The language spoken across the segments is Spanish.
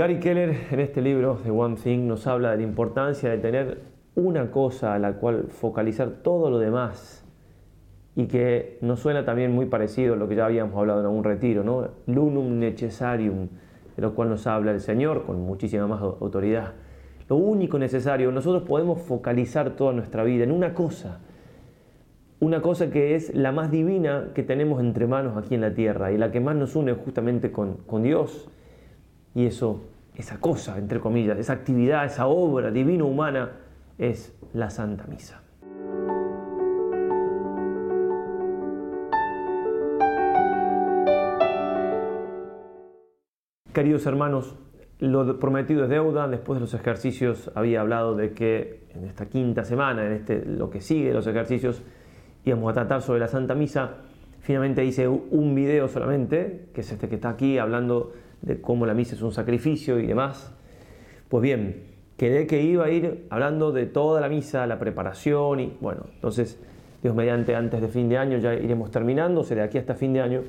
Gary Keller en este libro de One Thing nos habla de la importancia de tener una cosa a la cual focalizar todo lo demás y que nos suena también muy parecido a lo que ya habíamos hablado en algún retiro, ¿no? Lunum necessarium, de lo cual nos habla el Señor con muchísima más autoridad. Lo único necesario, nosotros podemos focalizar toda nuestra vida en una cosa, una cosa que es la más divina que tenemos entre manos aquí en la tierra y la que más nos une justamente con, con Dios y eso, esa cosa, entre comillas, esa actividad, esa obra divino-humana es la Santa Misa. Queridos hermanos, lo prometido es deuda. Después de los ejercicios había hablado de que en esta quinta semana, en este, lo que sigue los ejercicios, íbamos a tratar sobre la Santa Misa. Finalmente hice un video solamente, que es este que está aquí, hablando de cómo la misa es un sacrificio y demás. Pues bien, quedé que iba a ir hablando de toda la misa, la preparación y bueno, entonces Dios mediante antes de fin de año ya iremos terminando, será aquí hasta fin de año,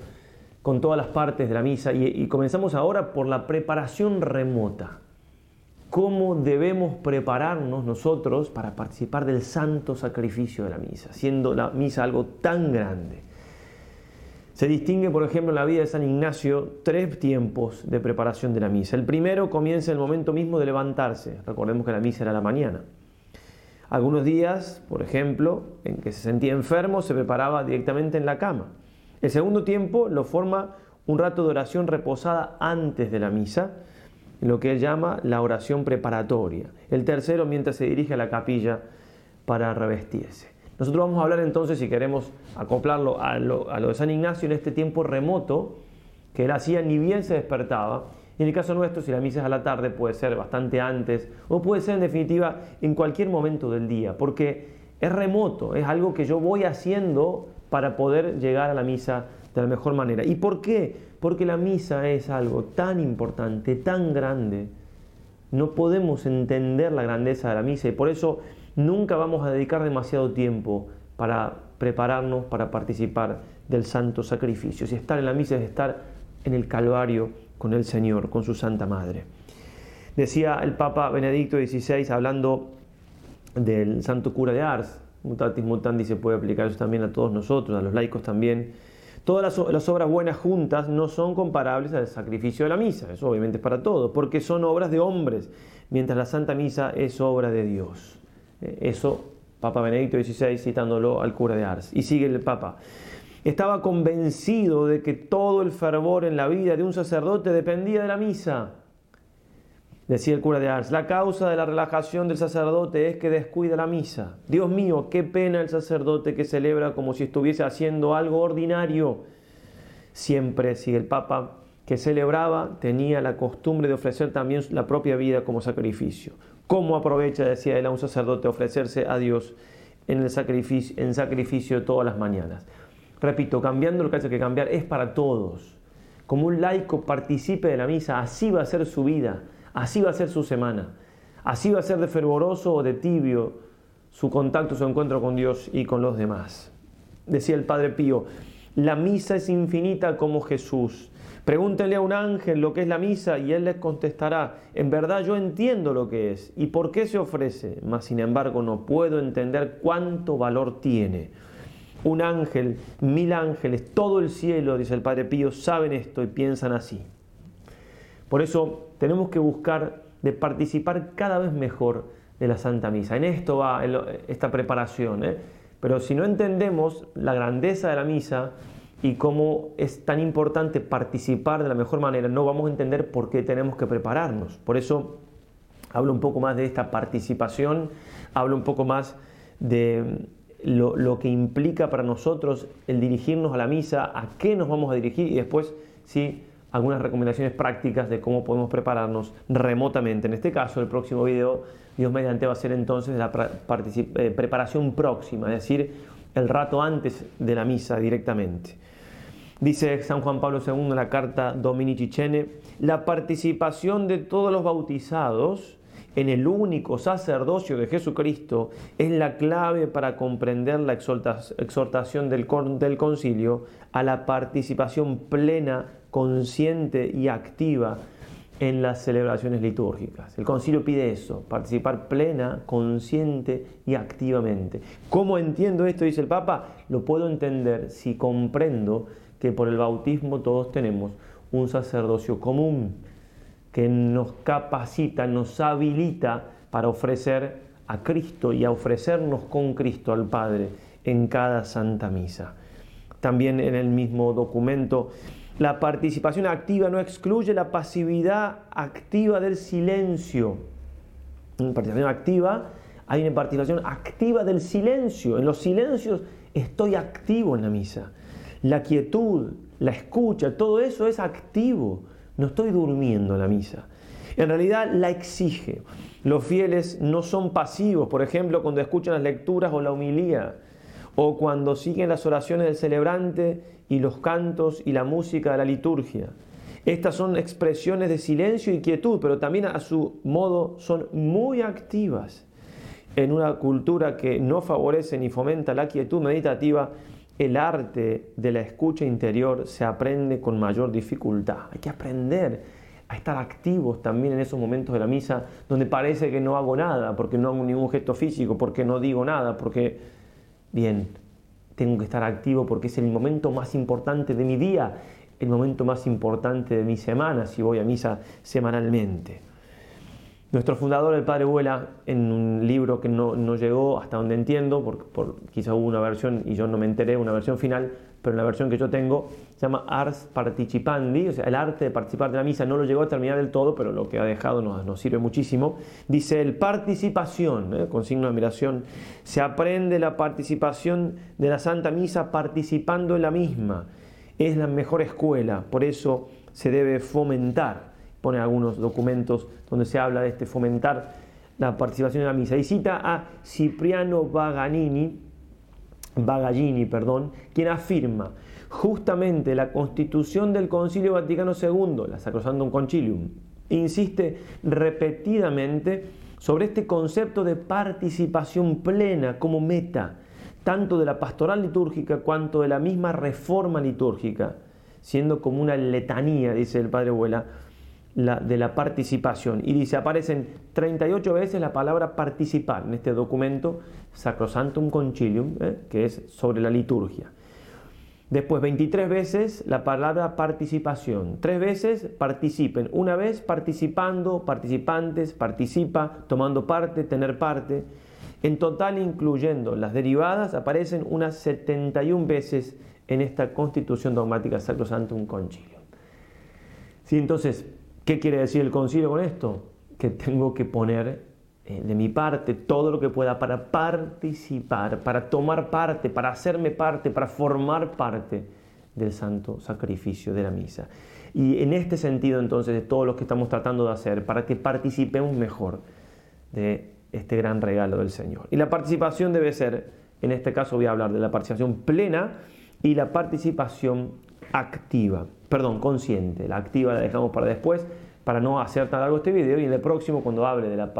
con todas las partes de la misa y, y comenzamos ahora por la preparación remota. ¿Cómo debemos prepararnos nosotros para participar del santo sacrificio de la misa, siendo la misa algo tan grande? Se distingue, por ejemplo, en la vida de San Ignacio tres tiempos de preparación de la misa. El primero comienza en el momento mismo de levantarse. Recordemos que la misa era la mañana. Algunos días, por ejemplo, en que se sentía enfermo, se preparaba directamente en la cama. El segundo tiempo lo forma un rato de oración reposada antes de la misa, lo que él llama la oración preparatoria. El tercero, mientras se dirige a la capilla para revestirse. Nosotros vamos a hablar entonces, si queremos acoplarlo a lo, de San Ignacio, en este tiempo remoto que él hacía ni bien se despertaba. Y en el caso nuestro, si la misa es a la tarde, puede ser bastante antes o puede ser en definitiva en cualquier momento del día, porque es remoto, es algo que yo voy haciendo para poder llegar a la misa de la mejor manera. ¿Y por qué? Porque la misa es algo tan importante, tan grande. No podemos entender la grandeza de la misa y por eso nunca vamos a dedicar demasiado tiempo para prepararnos para participar del santo sacrificio. Si estar en la misa es estar en el Calvario con el Señor, con su Santa Madre. Decía el Papa Benedicto XVI hablando del santo cura de Ars, mutatis mutandis se puede aplicar eso también a todos nosotros, a los laicos también. Todas las, las, obras buenas juntas no son comparables al sacrificio de la misa, eso obviamente es para todos, porque son obras de hombres, mientras la Santa Misa es obra de Dios. Eso, Papa Benedicto XVI citándolo al cura de Ars. Y sigue el Papa. Estaba convencido de que todo el fervor en la vida de un sacerdote dependía de la misa. Decía el cura de Ars, la causa de la relajación del sacerdote es que descuida la misa. Dios mío, qué pena el sacerdote que celebra como si estuviese haciendo algo ordinario. Siempre, sigue el Papa, que celebraba tenía la costumbre de ofrecer también la propia vida como sacrificio. ¿Cómo aprovecha, decía él, a un sacerdote ofrecerse a Dios en, el sacrificio, en sacrificio todas las mañanas? Repito, cambiando lo que hay que cambiar es para todos. Como un laico participe de la misa, así va a ser su vida, así va a ser su semana, así va a ser de fervoroso o de tibio su contacto, su encuentro con Dios y con los demás. Decía el Padre Pío, la misa es infinita como Jesús Pregúntenle a un ángel lo que es la misa y él les contestará, en verdad yo entiendo lo que es y por qué se ofrece, mas sin embargo no puedo entender cuánto valor tiene. Un ángel, mil ángeles, todo el cielo, dice el Padre Pío, saben esto y piensan así. Por eso tenemos que buscar de participar cada vez mejor de la Santa Misa. En esto va esta preparación. ¿eh? Pero si no entendemos la grandeza de la misa, y cómo es tan importante participar de la mejor manera, no vamos a entender por qué tenemos que prepararnos. Por eso hablo un poco más de esta participación, hablo un poco más de lo, que implica para nosotros el dirigirnos a la misa, a qué nos vamos a dirigir y después, sí, algunas recomendaciones prácticas de cómo podemos prepararnos remotamente. En este caso, el próximo video, Dios mediante, va a ser entonces la eh, preparación próxima, es decir, el rato antes de la misa directamente. Dice San Juan Pablo II en la carta Dominici Chene, la participación de todos los bautizados en el único sacerdocio de Jesucristo es la clave para comprender la exhortación del, del concilio a la participación plena, consciente y activa en las celebraciones litúrgicas. El concilio pide eso, participar plena, consciente y activamente. ¿Cómo entiendo esto? Dice el Papa. Lo puedo entender si comprendo que por el bautismo todos tenemos un sacerdocio común que nos capacita, nos habilita para ofrecer a Cristo y a ofrecernos con Cristo al Padre en cada Santa Misa. También en el mismo documento, la participación activa no excluye la pasividad activa del silencio. En participación activa hay una participación activa del silencio. En los silencios estoy activo en la misa. La quietud, la escucha, todo eso es activo. No estoy durmiendo en la misa. En realidad la exige. Los fieles no son pasivos, por ejemplo, cuando escuchan las lecturas o la humilía, o cuando siguen las oraciones del celebrante y los cantos y la música de la liturgia. Estas son expresiones de silencio y quietud, pero también a su modo son muy activas. En una cultura que no favorece ni fomenta la quietud meditativa, el arte de la escucha interior se aprende con mayor dificultad. Hay que aprender a estar activos también en esos momentos de la misa donde parece que no hago nada, porque no hago ningún gesto físico, porque no digo nada, porque, bien, tengo que estar activo porque es el momento más importante de mi día, el momento más importante de mi semana, si voy a misa semanalmente. Nuestro fundador, el padre Vuela, en un libro que no, llegó hasta donde entiendo, porque por, quizá hubo una versión y yo no me enteré, una versión final, pero en la versión que yo tengo se llama Ars Participandi, o sea, el arte de participar de la misa. No lo llegó a terminar del todo, pero lo que ha dejado nos, nos sirve muchísimo. Dice el participación, ¿eh? con signo de admiración, se aprende la participación de la Santa Misa participando en la misma. Es la mejor escuela, por eso se debe fomentar. Pone algunos documentos donde se habla de este fomentar la participación en la misa. Y cita a Cipriano Vaganini, Bagallini, perdón, quien afirma justamente la constitución del Concilio Vaticano II, la Sacrosantum Concilium, insiste repetidamente sobre este concepto de participación plena como meta, tanto de la pastoral litúrgica cuanto de la misma reforma litúrgica, siendo como una letanía, dice el padre Abuela, de la participación. Y dice, aparecen 38 veces la palabra participar en este documento Sacrosantum Concilium, ¿eh? que es sobre la liturgia. Después 23 veces la palabra participación, tres veces participen, una vez participando, participantes, participa, tomando parte, tener parte. En total, incluyendo las derivadas, aparecen unas 71 veces en esta constitución dogmática Sacrosantum Concilium. Sí, entonces, ¿Qué quiere decir el concilio con esto? Que tengo que poner eh, de mi parte todo lo que pueda para participar, para tomar parte, para hacerme parte, para formar parte del santo sacrificio de la misa. Y en este sentido entonces de todo lo que estamos tratando de hacer, para que participemos mejor de este gran regalo del Señor. Y la participación debe ser, en este caso voy a hablar de la participación plena y la participación activa perdón, consciente. La activa la dejamos para después para no hacer tan largo este video y en el próximo cuando hable de la,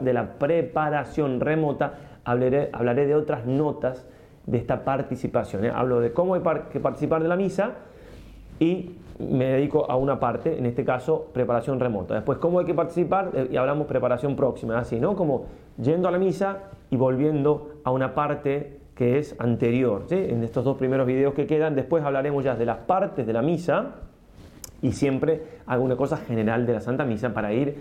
de la preparación remota hablaré, hablaré de otras notas de esta participación. ¿eh? Hablo de cómo hay que participar de la misa y me dedico a una parte, en este caso preparación remota. Después cómo hay que participar eh, y hablamos preparación próxima, así, ¿no? Como yendo a la misa y volviendo a una parte que es anterior. En estos dos primeros videos que quedan, después hablaremos ya de las partes de la misa y siempre alguna cosa general de la Santa Misa para ir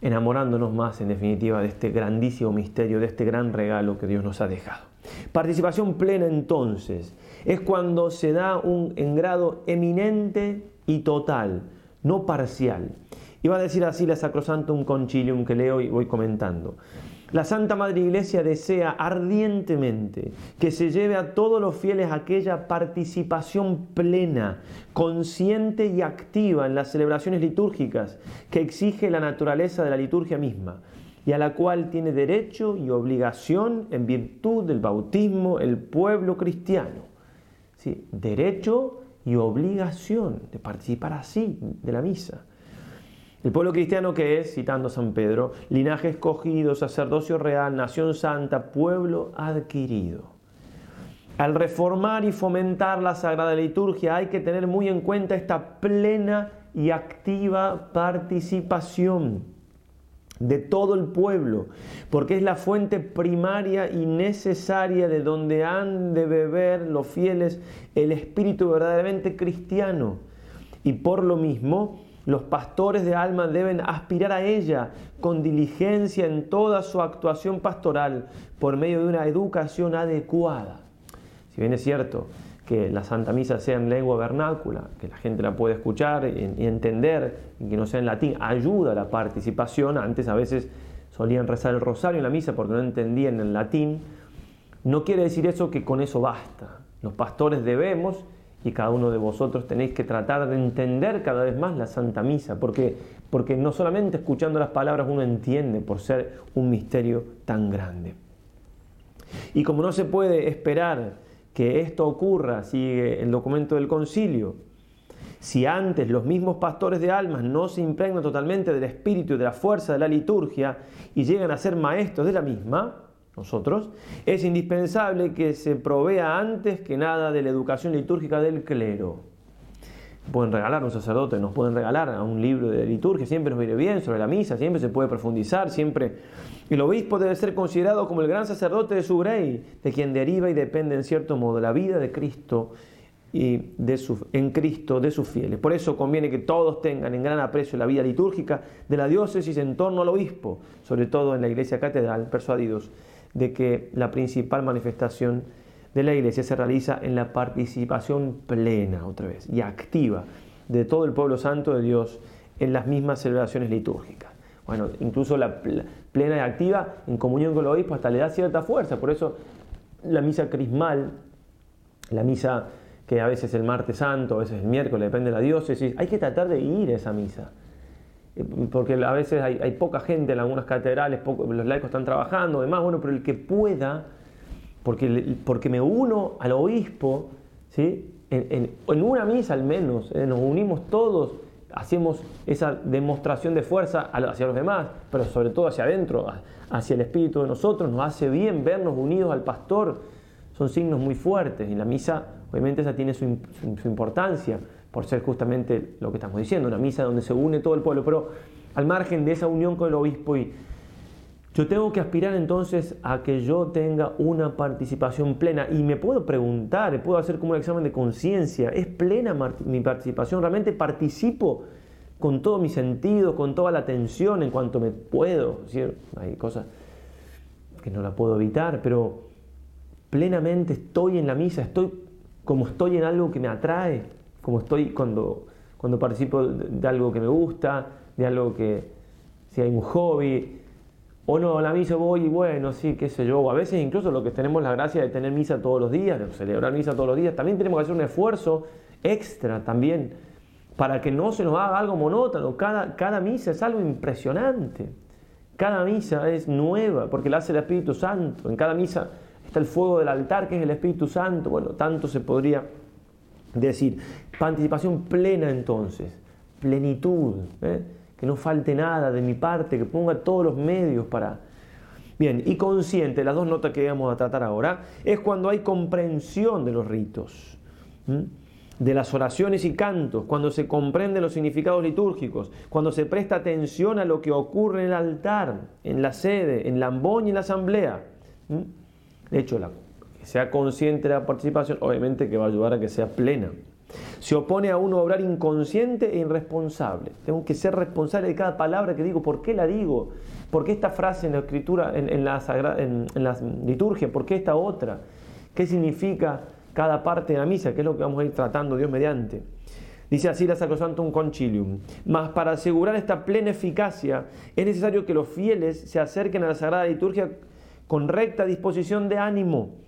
enamorándonos más, en definitiva, de este grandísimo misterio, de este gran regalo que Dios nos ha dejado. Participación plena entonces es cuando se da un en grado eminente y total, no parcial. Va a decir así la Sacrosantum Concilium que leo y voy comentando. La Santa Madre Iglesia desea ardientemente que se lleve a todos los fieles aquella participación plena, consciente y activa en las celebraciones litúrgicas que exige la naturaleza de la liturgia misma y a la cual tiene derecho y obligación en virtud del bautismo el pueblo cristiano. ¿Sí? Derecho y obligación de participar así de la misa. El pueblo cristiano que es, citando San Pedro, linaje escogido, sacerdocio real, nación santa, pueblo adquirido. Al reformar y fomentar la Sagrada Liturgia hay que tener muy en cuenta esta plena y activa participación de todo el pueblo, porque es la fuente primaria y necesaria de donde han de beber los fieles el espíritu verdaderamente cristiano. Y por lo mismo, los pastores de alma deben aspirar a ella con diligencia en toda su actuación pastoral por medio de una educación adecuada. Si bien es cierto que la Santa Misa sea en lengua vernácula, que la gente la pueda escuchar y, entender, y que no sea en latín, ayuda a la participación. Antes a veces solían rezar el rosario en la misa porque no entendían el latín. No quiere decir eso que con eso basta. Los pastores debemos, y cada uno de vosotros tenéis que tratar de entender cada vez más la Santa Misa, porque, porque no solamente escuchando las palabras uno entiende por ser un misterio tan grande. Y como no se puede esperar que esto ocurra, sigue el documento del concilio, si antes los mismos pastores de almas no se impregnan totalmente del espíritu y de la fuerza de la liturgia y llegan a ser maestros de la misma, nosotros, es indispensable que se provea antes que nada de la educación litúrgica del clero pueden regalar a un sacerdote, nos pueden regalar a un libro de liturgia, siempre nos viene bien sobre la misa, siempre se puede profundizar, siempre... El obispo debe ser considerado como el gran sacerdote de su rey, de quien deriva y depende en cierto modo la vida de Cristo y de su, en Cristo de sus fieles. Por eso conviene que todos tengan en gran aprecio la vida litúrgica de la diócesis en torno al obispo, sobre todo en la iglesia catedral, persuadidos de que la principal manifestación de la iglesia se realiza en la participación plena, otra vez, y activa de todo el pueblo santo de Dios en las mismas celebraciones litúrgicas. Bueno, incluso la plena y activa en comunión con el obispo hasta le da cierta fuerza, por eso la misa crismal, la misa que a veces el martes santo, a veces el miércoles, depende de la diócesis, hay que tratar de ir a esa misa porque a veces hay, poca gente en algunas catedrales, los laicos están trabajando, demás, bueno, pero el que pueda porque, porque me uno al obispo, ¿sí? en, una misa al menos, ¿eh? nos unimos todos, hacemos esa demostración de fuerza hacia los demás, pero sobre todo hacia adentro, hacia el espíritu de nosotros, nos hace bien vernos unidos al pastor, son signos muy fuertes y la misa obviamente esa tiene su, su importancia por ser justamente lo que estamos diciendo, una misa donde se une todo el pueblo, pero al margen de esa unión con el obispo y yo tengo que aspirar entonces a que yo tenga una participación plena y me puedo preguntar, puedo hacer como un examen de conciencia, ¿es plena mi participación? ¿Realmente participo con todo mi sentido, con toda la atención en cuanto me puedo? Hay cosas que no la puedo evitar, pero plenamente estoy en la misa, estoy como estoy en algo que me atrae, como estoy cuando, cuando participo de algo que me gusta, de algo que, si hay un hobby, o no, la misa voy y bueno, sí, qué sé yo. a veces incluso lo que tenemos la gracia de tener misa todos los días, de celebrar misa todos los días, también tenemos que hacer un esfuerzo extra también para que no se nos haga algo monótono. Cada, cada misa es algo impresionante. Cada misa es nueva porque la hace el Espíritu Santo. En cada misa está el fuego del altar que es el Espíritu Santo. Bueno, tanto se podría decir. Participación plena entonces, plenitud. ¿eh? que no falte nada de mi parte, que ponga todos los medios para... Bien, y consciente, las dos notas que vamos a tratar ahora, es cuando hay comprensión de los ritos, de las oraciones y cantos, cuando se comprenden los significados litúrgicos, cuando se presta atención a lo que ocurre en el altar, en la sede, en la amboña y en la asamblea. De hecho, la, sea consciente de la participación, obviamente que va a ayudar a que sea plena. Se opone a uno a obrar inconsciente e irresponsable. Tengo que ser responsable de cada palabra que digo. ¿Por qué la digo? ¿Por qué esta frase en la escritura, en, la, en, la liturgia? ¿Por qué esta otra? ¿Qué significa cada parte de la misa? ¿Qué es lo que vamos a ir tratando Dios mediante? Dice así la Sacrosantum Concilium. Mas para asegurar esta plena eficacia es necesario que los fieles se acerquen a la Sagrada Liturgia con recta disposición de ánimo,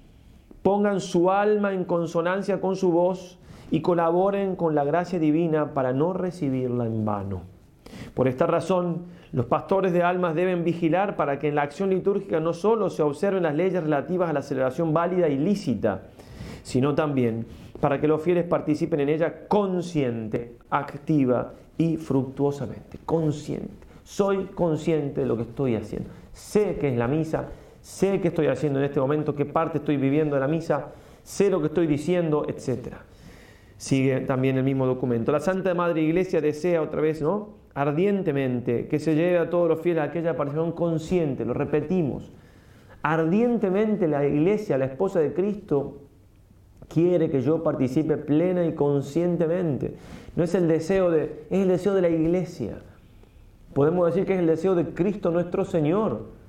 pongan su alma en consonancia con su voz y colaboren con la gracia divina para no recibirla en vano. Por esta razón, los pastores de almas deben vigilar para que en la acción litúrgica no solo se observen las leyes relativas a la celebración válida y lícita, sino también para que los fieles participen en ella consciente, activa y fructuosamente. Consciente. Soy consciente de lo que estoy haciendo. Sé que es la misa, sé qué estoy haciendo en este momento, qué parte estoy viviendo de la misa, sé lo que estoy diciendo, etcétera. Sigue también el mismo documento. La Santa Madre Iglesia desea otra vez, ¿no? Ardientemente que se lleve a todos los fieles a aquella participación consciente, lo repetimos. Ardientemente la Iglesia, la esposa de Cristo, quiere que yo participe plena y conscientemente. No es el deseo de, es el deseo de la Iglesia. Podemos decir que es el deseo de Cristo nuestro Señor.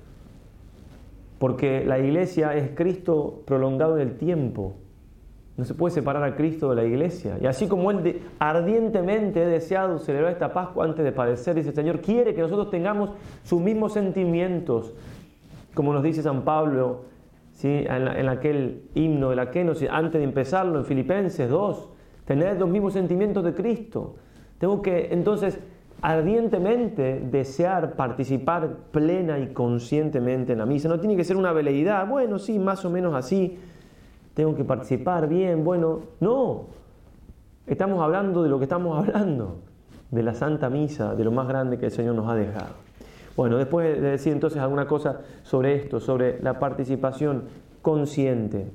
Porque la Iglesia es Cristo prolongado en el tiempo. No se puede separar a Cristo de la iglesia. Y así como Él ardientemente ha deseado celebrar esta Pascua antes de padecer, dice el Señor, quiere que nosotros tengamos sus mismos sentimientos, como nos dice San Pablo ¿sí? en, aquel himno de la antes de empezarlo, en Filipenses 2, tener los mismos sentimientos de Cristo. Tengo que entonces ardientemente desear participar plena y conscientemente en la misa. No tiene que ser una veleidad, bueno, sí, más o menos así tengo que participar bien, bueno, no. Estamos hablando de lo que estamos hablando, de la Santa Misa, de lo más grande que el Señor nos ha dejado. Bueno, después de decir entonces alguna cosa sobre esto, sobre la participación consciente,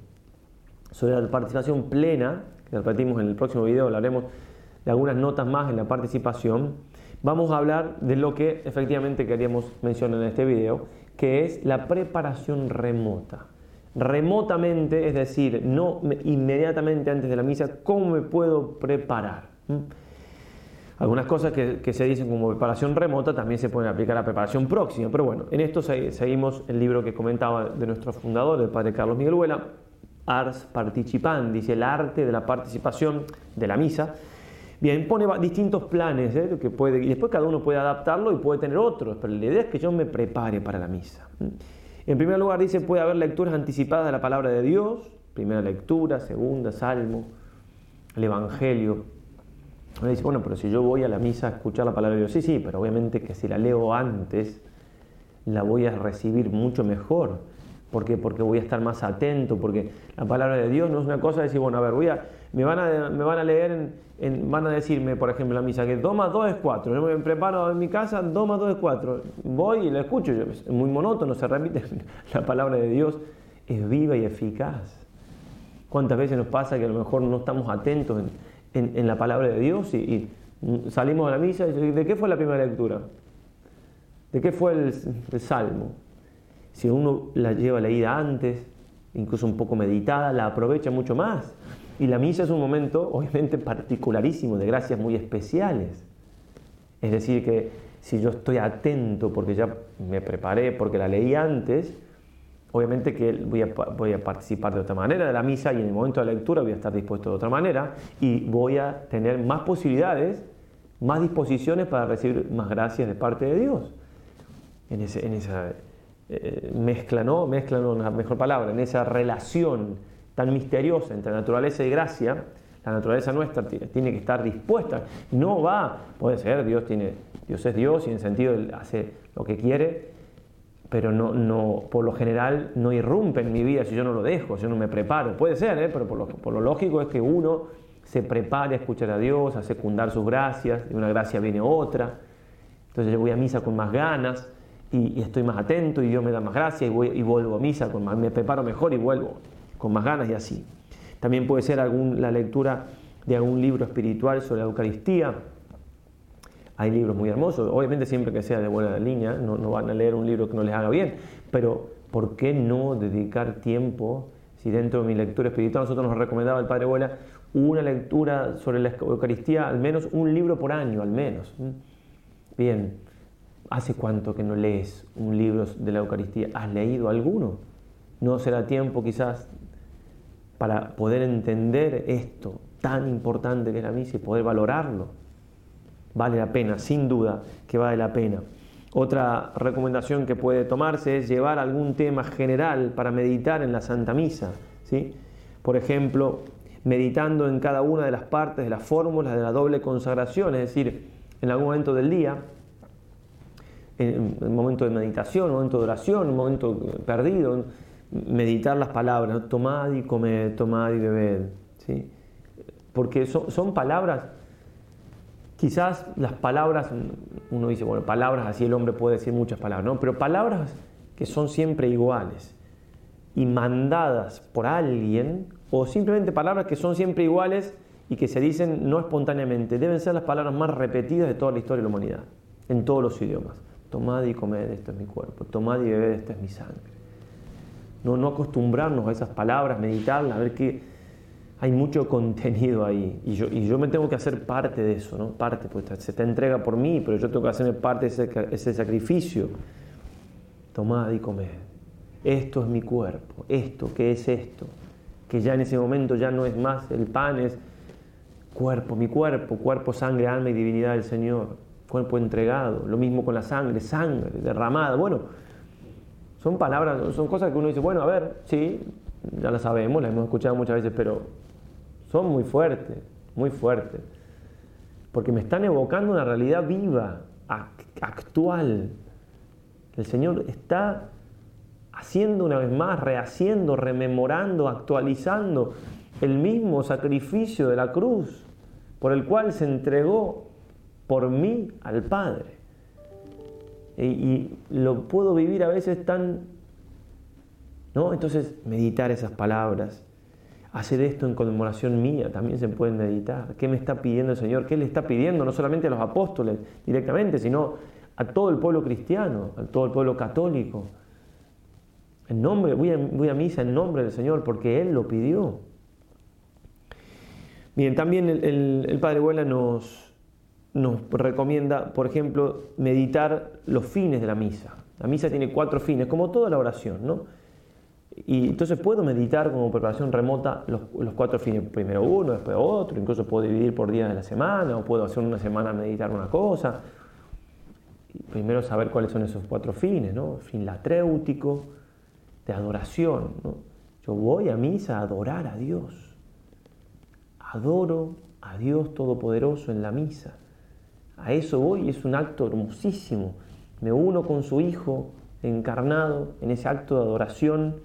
sobre la participación plena, que repetimos en el próximo video, hablaremos de algunas notas más en la participación, vamos a hablar de lo que efectivamente queríamos mencionar en este video, que es la preparación remota remotamente, es decir, no inmediatamente antes de la misa, ¿cómo me puedo preparar? ¿Mm? Algunas cosas que, se dicen como preparación remota también se pueden aplicar a preparación próxima, pero bueno, en esto seguimos el libro que comentaba de nuestro fundador, el padre Carlos Miguel Huela, Ars Participandis, el arte de la participación de la misa. Bien, pone distintos planes ¿eh? que puede, y después cada uno puede adaptarlo y puede tener otros, pero la idea es que yo me prepare para la misa. En primer lugar dice, puede haber lecturas anticipadas de la palabra de Dios, primera lectura, segunda, salmo, el Evangelio. Uno dice, bueno, pero si yo voy a la misa a escuchar la palabra de Dios, sí, sí, pero obviamente que si la leo antes, la voy a recibir mucho mejor. ¿Por qué? Porque voy a estar más atento, porque la palabra de Dios no es una cosa de decir, bueno, a ver, voy a, me, van a, a leer, en, van a decirme, por ejemplo, en la misa, que 2 más 2 es 4. Yo me preparo en mi casa, 2 más 2 es 4. Voy y la escucho, es muy monótono, se repite. La palabra de Dios es viva y eficaz. ¿Cuántas veces nos pasa que a lo mejor no estamos atentos en, la palabra de Dios y, salimos de la misa y ¿de qué fue la primera lectura? ¿De qué fue el salmo? Si uno la lleva leída antes, incluso un poco meditada, la aprovecha mucho más. Y la misa es un momento, obviamente, particularísimo, de gracias muy especiales. Es decir, que si yo estoy atento porque ya me preparé, porque la leí antes, obviamente que voy a, voy a, participar de otra manera de la misa y en el momento de la lectura voy a estar dispuesto de otra manera y voy a tener más posibilidades, más disposiciones para recibir más gracias de parte de Dios. En, ese, en esa eh, mezcla, ¿no? Mezcla, no, una mejor palabra, en esa relación tan misteriosa entre naturaleza y gracia, la naturaleza nuestra tiene que estar dispuesta. No va, puede ser, Dios, tiene, Dios es Dios y en sentido hace lo que quiere, pero no, no, por lo general no irrumpe en mi vida si yo no lo dejo, si yo no me preparo. Puede ser, ¿eh? pero por lo, lógico es que uno se prepare a escuchar a Dios, a secundar sus gracias, de una gracia viene otra. Entonces yo voy a misa con más ganas y, estoy más atento y Dios me da más gracia y, y vuelvo a misa, con me preparo mejor y vuelvo con más ganas y así. También puede ser la lectura de algún libro espiritual sobre la Eucaristía. Hay libros muy hermosos, obviamente siempre que sea de buena línea, no, van a leer un libro que no les haga bien, pero ¿por qué no dedicar tiempo? Si dentro de mi lectura espiritual nosotros nos recomendaba el Padre Abuela una lectura sobre la Eucaristía, al menos un libro por año, al menos. Bien, ¿Hace cuánto que no lees un libro de la Eucaristía? ¿Has leído alguno? ¿No será tiempo quizás para poder entender esto tan importante que es la misa y poder valorarlo? Vale la pena, sin duda que vale la pena. Otra recomendación que puede tomarse es llevar algún tema general para meditar en la Santa Misa. ¿sí? Por ejemplo, meditando en cada una de las partes de las fórmulas de la doble consagración, es decir, en algún momento del día en un momento de meditación, un momento de oración, un momento perdido, meditar las palabras, tomad y comed, tomad y bebed, ¿sí? porque son, son, palabras, quizás las palabras, uno dice, bueno, palabras así el hombre puede decir muchas palabras, ¿no? pero palabras que son siempre iguales y mandadas por alguien, o simplemente palabras que son siempre iguales y que se dicen no espontáneamente, deben ser las palabras más repetidas de toda la historia de la humanidad, en todos los idiomas. Tomad y comed, esto es mi cuerpo. Tomad y bebed, esta es mi sangre. No, no acostumbrarnos a esas palabras, meditarlas, a ver que hay mucho contenido ahí. Y yo, y yo me tengo que hacer parte de eso, ¿no? Parte, pues se te entrega por mí, pero yo tengo que hacerme parte de ese, ese sacrificio. Tomad y comed. Esto es mi cuerpo. Esto, ¿qué es esto? Que ya en ese momento ya no es más el pan, es cuerpo, mi cuerpo, cuerpo, sangre, alma y divinidad del Señor cuerpo entregado, lo mismo con la sangre, sangre derramada. Bueno, son palabras, son cosas que uno dice, bueno, a ver, sí, ya las sabemos, las hemos escuchado muchas veces, pero son muy fuertes, muy fuertes, porque me están evocando una realidad viva, actual. El Señor está haciendo una vez más, rehaciendo, rememorando, actualizando el mismo sacrificio de la cruz por el cual se entregó por mí al Padre. Y, lo puedo vivir a veces tan... ¿no? Entonces, meditar esas palabras, hacer esto en conmemoración mía, también se puede meditar. ¿Qué me está pidiendo el Señor? ¿Qué le está pidiendo no solamente a los apóstoles directamente, sino a todo el pueblo cristiano, a todo el pueblo católico? En nombre, voy a, misa en nombre del Señor porque Él lo pidió. Bien, también el, el Padre Buela nos, nos recomienda, por ejemplo, meditar los fines de la misa. La misa tiene cuatro fines, como toda la oración, ¿no? Y entonces puedo meditar como preparación remota los, cuatro fines, primero uno, después otro, incluso puedo dividir por días de la semana, o puedo hacer una semana meditar una cosa. primero saber cuáles son esos cuatro fines, ¿no? Fin latréutico, de adoración. Yo voy a misa a adorar a Dios. Adoro a Dios Todopoderoso en la misa. A eso voy, es un acto hermosísimo. Me uno con su Hijo encarnado en ese acto de adoración.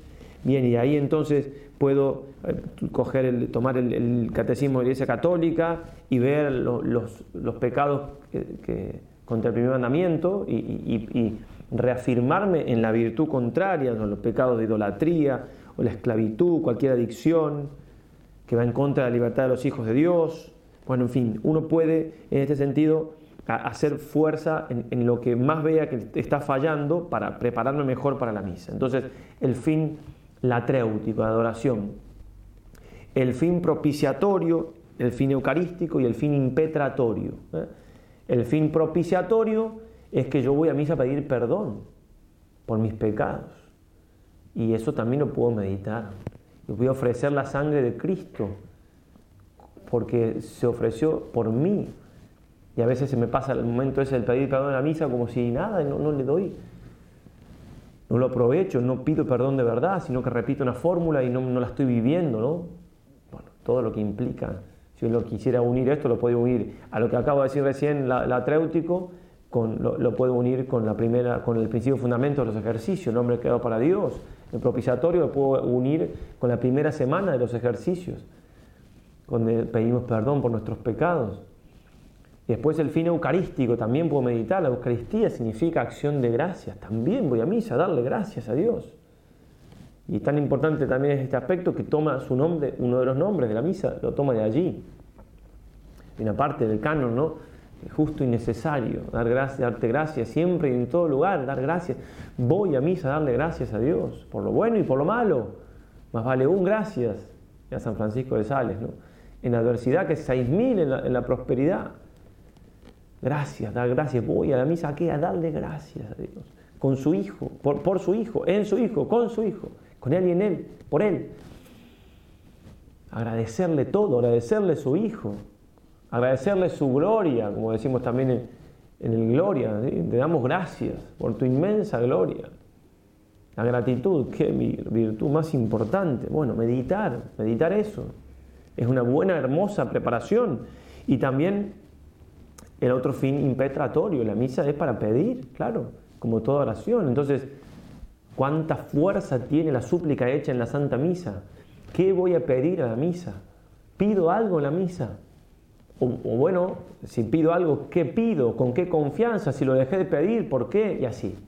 Bien, y ahí entonces puedo eh, coger el, tomar el, catecismo de la Iglesia Católica y ver los, pecados contra el primer mandamiento y, reafirmarme en la virtud contraria, los pecados de idolatría o la esclavitud, cualquier adicción que va en contra de la libertad de los hijos de Dios. Bueno, en fin, uno puede en este sentido hacer fuerza en, lo que más vea que está fallando para prepararme mejor para la misa. Entonces, el fin latréutico, de adoración, el fin propiciatorio, el fin eucarístico y el fin impetratorio. ¿eh? El fin propiciatorio es que yo voy a misa a pedir perdón por mis pecados. Y eso también lo puedo meditar. Yo voy a ofrecer la sangre de Cristo porque se ofreció por mí, y a veces se me pasa el momento ese del pedir perdón en la misa como si nada, no, no le doy. No lo aprovecho, no pido perdón de verdad, sino que repito una fórmula y no, no la estoy viviendo, ¿no? Bueno, todo lo que implica. Si yo lo quisiera unir esto, lo puedo unir a lo que acabo de decir recién, la, la con, lo, puedo unir con, la primera, con el principio fundamento de los ejercicios, el hombre creado para Dios. El propiciatorio lo puedo unir con la primera semana de los ejercicios, donde pedimos perdón por nuestros pecados. Y después el fin eucarístico, también puedo meditar. La Eucaristía significa acción de gracias. También voy a misa a darle gracias a Dios. Y tan importante también es este aspecto que toma su nombre, uno de los nombres de la misa, lo toma de allí. Y una parte del canon, ¿no? Justo y necesario, dar gracias, darte gracias siempre y en todo lugar, dar gracias. Voy a misa a darle gracias a Dios, por lo bueno y por lo malo. Más vale un gracias, a San Francisco de Sales, ¿no? En adversidad que seis mil en la prosperidad. Gracias, dar gracias. Voy a la misa aquí a darle gracias a Dios. Con su Hijo, por, su Hijo, en su Hijo, con su Hijo, con Él y en Él, por Él. Agradecerle todo, agradecerle su Hijo, agradecerle su gloria, como decimos también en, el Gloria. Te damos gracias por tu inmensa gloria. La gratitud, qué virtud más importante. Bueno, meditar, meditar eso. Es una buena, hermosa preparación. Y también el otro fin impetratorio, la misa es para pedir, claro, como toda oración. Entonces, ¿cuánta fuerza tiene la súplica hecha en la Santa Misa? ¿Qué voy a pedir a la misa? ¿Pido algo en la misa? O, bueno, si pido algo, ¿qué pido? ¿Con qué confianza? Si lo dejé de pedir, ¿por qué? Y así.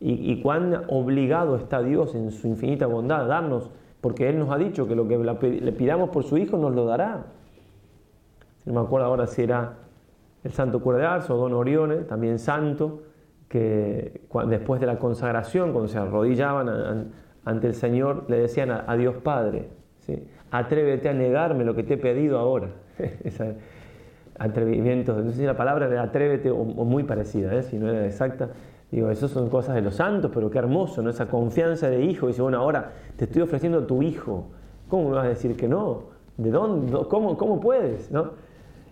Y, y, cuán obligado está Dios en su infinita bondad a darnos, porque Él nos ha dicho que lo que le pidamos por su Hijo nos lo dará. no me acuerdo ahora si era el santo cura de Don Orione, también santo, que después de la consagración, cuando se arrodillaban ante el Señor, le decían a, Dios Padre, ¿sí? atrévete a negarme lo que te he pedido ahora. Ese atrevimiento, no sé si la palabra era atrévete o, muy parecida, ¿eh? si no era exacta. Digo, eso son cosas de los santos, pero qué hermoso, ¿no? Esa confianza de hijo. Dice, bueno, ahora te estoy ofreciendo a tu hijo. ¿Cómo me vas a decir que no? ¿De dónde? ¿Cómo, cómo puedes? ¿no?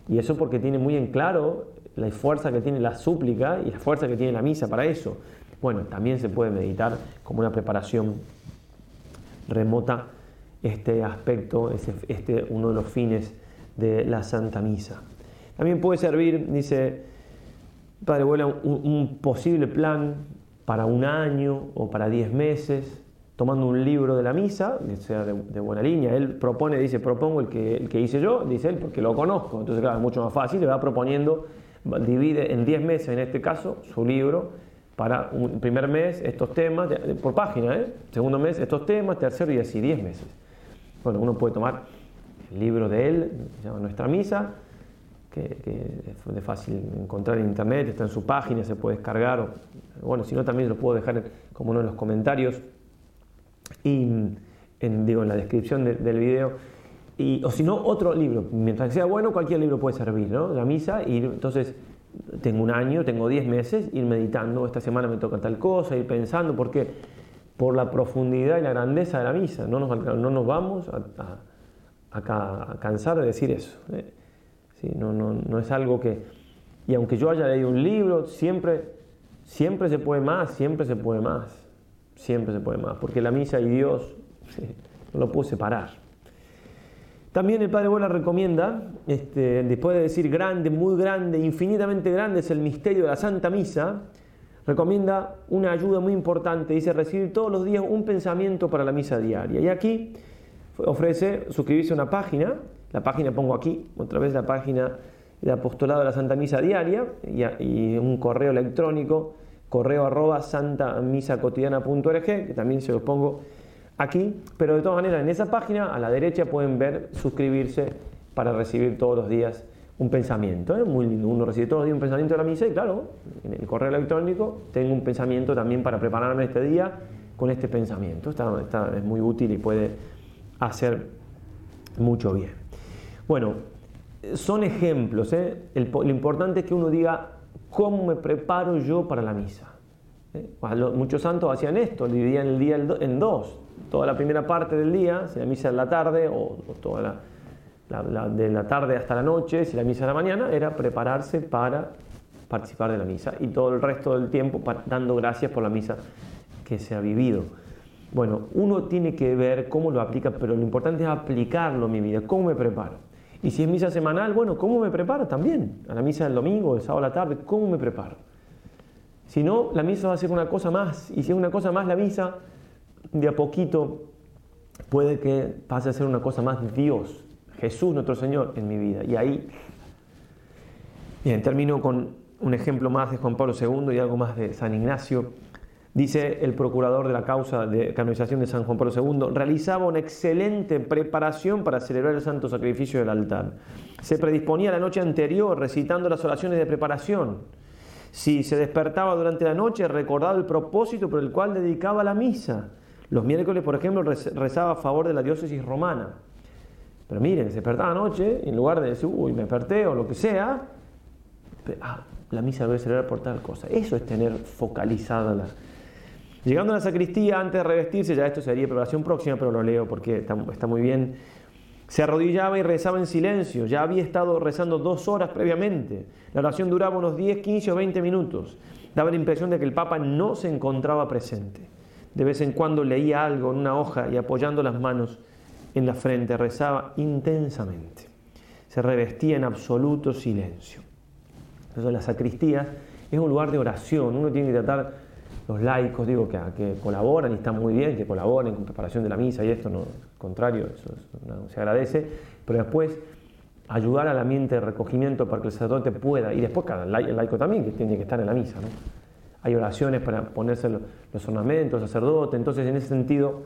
Y eso porque tiene muy en claro la fuerza que tiene la súplica y la fuerza que tiene la misa para eso. Bueno, también se puede meditar como una preparación remota este aspecto, este, uno de los fines de la Santa Misa. También puede servir, dice Padre Abuela, un, posible plan para un año o para diez meses, tomando un libro de la misa, que sea de, buena línea. Él propone, dice, propongo el que, el que hice yo, dice él, porque lo conozco. Entonces, claro, es mucho más fácil, le va proponiendo divide en 10 meses, en este caso, su libro para un primer mes estos temas, por página, ¿eh? segundo mes estos temas, tercero y así, 10 meses. Bueno, uno puede tomar el libro de él, se llama Nuestra Misa, que, es de fácil encontrar en internet, está en su página, se puede descargar, o, bueno, si no también lo puedo dejar como uno de los comentarios y en, digo, en la descripción del video o si no, otro libro. Mientras sea bueno, cualquier libro puede servir, ¿no? La misa, y entonces tengo un año, tengo 10 meses, ir meditando, esta semana me toca tal cosa, ir pensando, porque por la profundidad y la grandeza de la misa, no nos, no nos vamos a, a, cansar de decir eso. ¿eh? no, no, no es algo que... Y aunque yo haya leído un libro, siempre, siempre se puede más, siempre se puede más, siempre se puede más, porque la misa y Dios no lo puedo separar. También el Padre Bola recomienda, este, después de decir grande, muy grande, infinitamente grande es el misterio de la Santa Misa, recomienda una ayuda muy importante, dice recibir todos los días un pensamiento para la misa diaria. Y aquí ofrece suscribirse a una página, la página pongo aquí, otra vez la página de apostolado de la Santa Misa diaria y, un correo electrónico, correo arroba santamisacotidiana.org, que también se los pongo aquí, pero de todas maneras en esa página a la derecha pueden ver suscribirse para recibir todos los días un pensamiento. ¿eh? Muy lindo, uno recibe todos los días un pensamiento de la misa y claro, en el correo electrónico tengo un pensamiento también para prepararme este día con este pensamiento. Está, es muy útil y puede hacer mucho bien. Bueno, son ejemplos. ¿eh? lo importante es que uno diga, ¿cómo me preparo yo para la misa? ¿Eh? Muchos santos hacían esto, dividían el día en dos toda la primera parte del día, si la misa en la tarde o, toda la, de la tarde hasta la noche, si la misa en la mañana, era prepararse para participar de la misa y todo el resto del tiempo dando gracias por la misa que se ha vivido. Bueno, uno tiene que ver cómo lo aplica, pero lo importante es aplicarlo en mi vida, cómo me preparo. Y si es misa semanal, bueno, ¿cómo me preparo también? A la misa del domingo, el sábado a la tarde, ¿cómo me preparo? Si no, la misa va a ser una cosa más. Y si es una cosa más, la misa de a poquito puede que pase a ser una cosa más Dios, Jesús nuestro Señor en mi vida. Y ahí, bien, termino con un ejemplo más de Juan Pablo II y algo más de San Ignacio. Dice el procurador de la causa de canonización de San Juan Pablo II, realizaba una excelente preparación para celebrar el santo sacrificio del altar. Se predisponía la noche anterior recitando las oraciones de preparación. Si se despertaba durante la noche, recordaba el propósito por el cual dedicaba la misa los miércoles, por ejemplo, rezaba a favor de la diócesis romana. Pero miren, se despertaba anoche, en lugar de decir, uy, me desperté o lo que sea, ah, la misa debe celebrar por tal cosa. Eso es tener focalizada la... Llegando a la sacristía, antes de revestirse, ya esto sería preparación próxima, pero lo leo porque está, está muy bien. Se arrodillaba y rezaba en silencio. Ya había estado rezando dos horas previamente. La oración duraba unos 10, 15 o 20 minutos. Daba la impresión de que el Papa no se encontraba presente. De vez en cuando leía algo en una hoja y apoyando las manos en la frente rezaba intensamente. Se revestía en absoluto silencio. Entonces la sacristía es un lugar de oración. Uno tiene que tratar los laicos, digo, que, colaboran y están muy bien, que colaboren con preparación de la misa y esto, no, al contrario, eso se agradece, pero después ayudar al ambiente de recogimiento para que el sacerdote pueda, y después cada laico también, que tiene que estar en la misa, ¿no? hay oraciones para ponerse los ornamentos, sacerdote, entonces en ese sentido,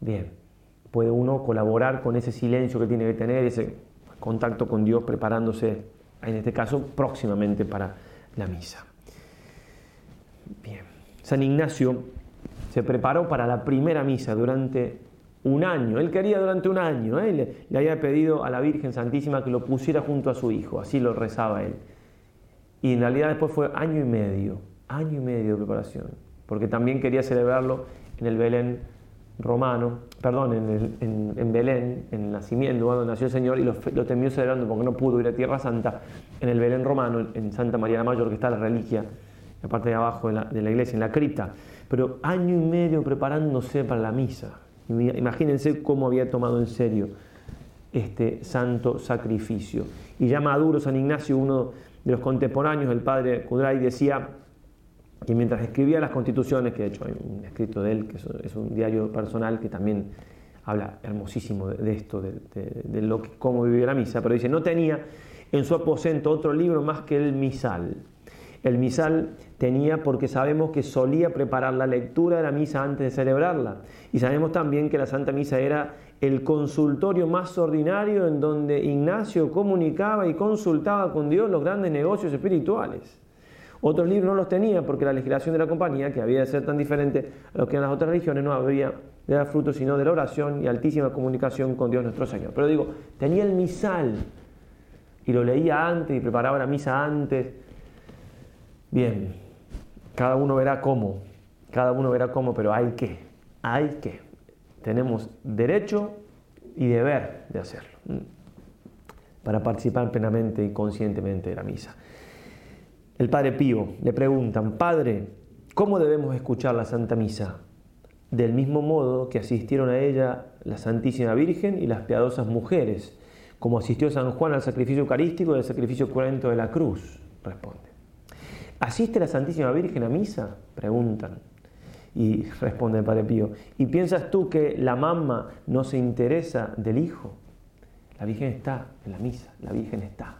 bien, puede uno colaborar con ese silencio que tiene que tener, ese, contacto con Dios, preparándose, en este caso, próximamente para la misa. Bien, San Ignacio se preparó para la primera misa durante un año. Él quería durante un año. ¿eh? Le, había pedido a la Virgen Santísima que lo pusiera junto a su hijo. Así lo rezaba él. Y en realidad después fue año y medio. Año y medio de preparación. Porque también quería celebrarlo en el Belén romano, perdón, en, Belén, en el nacimiento, cuando nació el Señor, y lo, terminó celebrando porque no pudo ir a Tierra Santa, en el Belén romano, en Santa María la Mayor, que está la reliquia, la parte de abajo de la, de iglesia, en la cripta. Pero año y medio preparándose para la misa. Imagínense cómo había tomado en serio este santo sacrificio. Y ya maduro San Ignacio, uno de los contemporáneos del padre Cudray, decía que mientras escribía las constituciones, que de hecho hay un escrito de él, que es un diario personal que también habla hermosísimo de, esto, de, lo que, cómo vivía la misa, pero dice, no tenía en su aposento otro libro más que el misal. El misal tenía porque sabemos que solía preparar la lectura de la misa antes de celebrarla. Y sabemos también que la Santa Misa era el consultorio más ordinario en donde Ignacio comunicaba y consultaba con Dios los grandes negocios espirituales. Otros libros no los tenía porque la legislación de la compañía, que había de ser tan diferente a lo que eran las otras religiones, no había de dar fruto sino de la oración y altísima comunicación con Dios nuestro Señor. Pero digo, tenía el misal y lo leía antes y preparaba la misa antes. Bien, cada uno verá cómo, cada uno verá cómo, pero hay que, hay que. Tenemos derecho y deber de hacerlo para participar plenamente y conscientemente de la misa el Padre Pío, le preguntan, Padre, ¿cómo debemos escuchar la Santa Misa? Del mismo modo que asistieron a ella la Santísima Virgen y las piadosas mujeres, como asistió San Juan al sacrificio eucarístico y al sacrificio cruento de la cruz, responde. ¿Asiste la Santísima Virgen a misa? Preguntan. Y responde el Padre Pío, ¿y piensas tú que la mamá no se interesa del hijo? La Virgen está en la misa, la Virgen está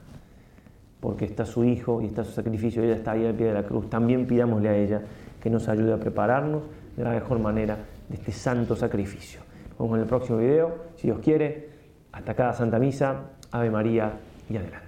porque está su Hijo y está su sacrificio, ella está ahí al pie de la cruz. También pidámosle a ella que nos ayude a prepararnos de la mejor manera de este santo sacrificio. Nos vemos en el próximo video, si Dios quiere. Hasta cada Santa Misa, Ave María y adelante.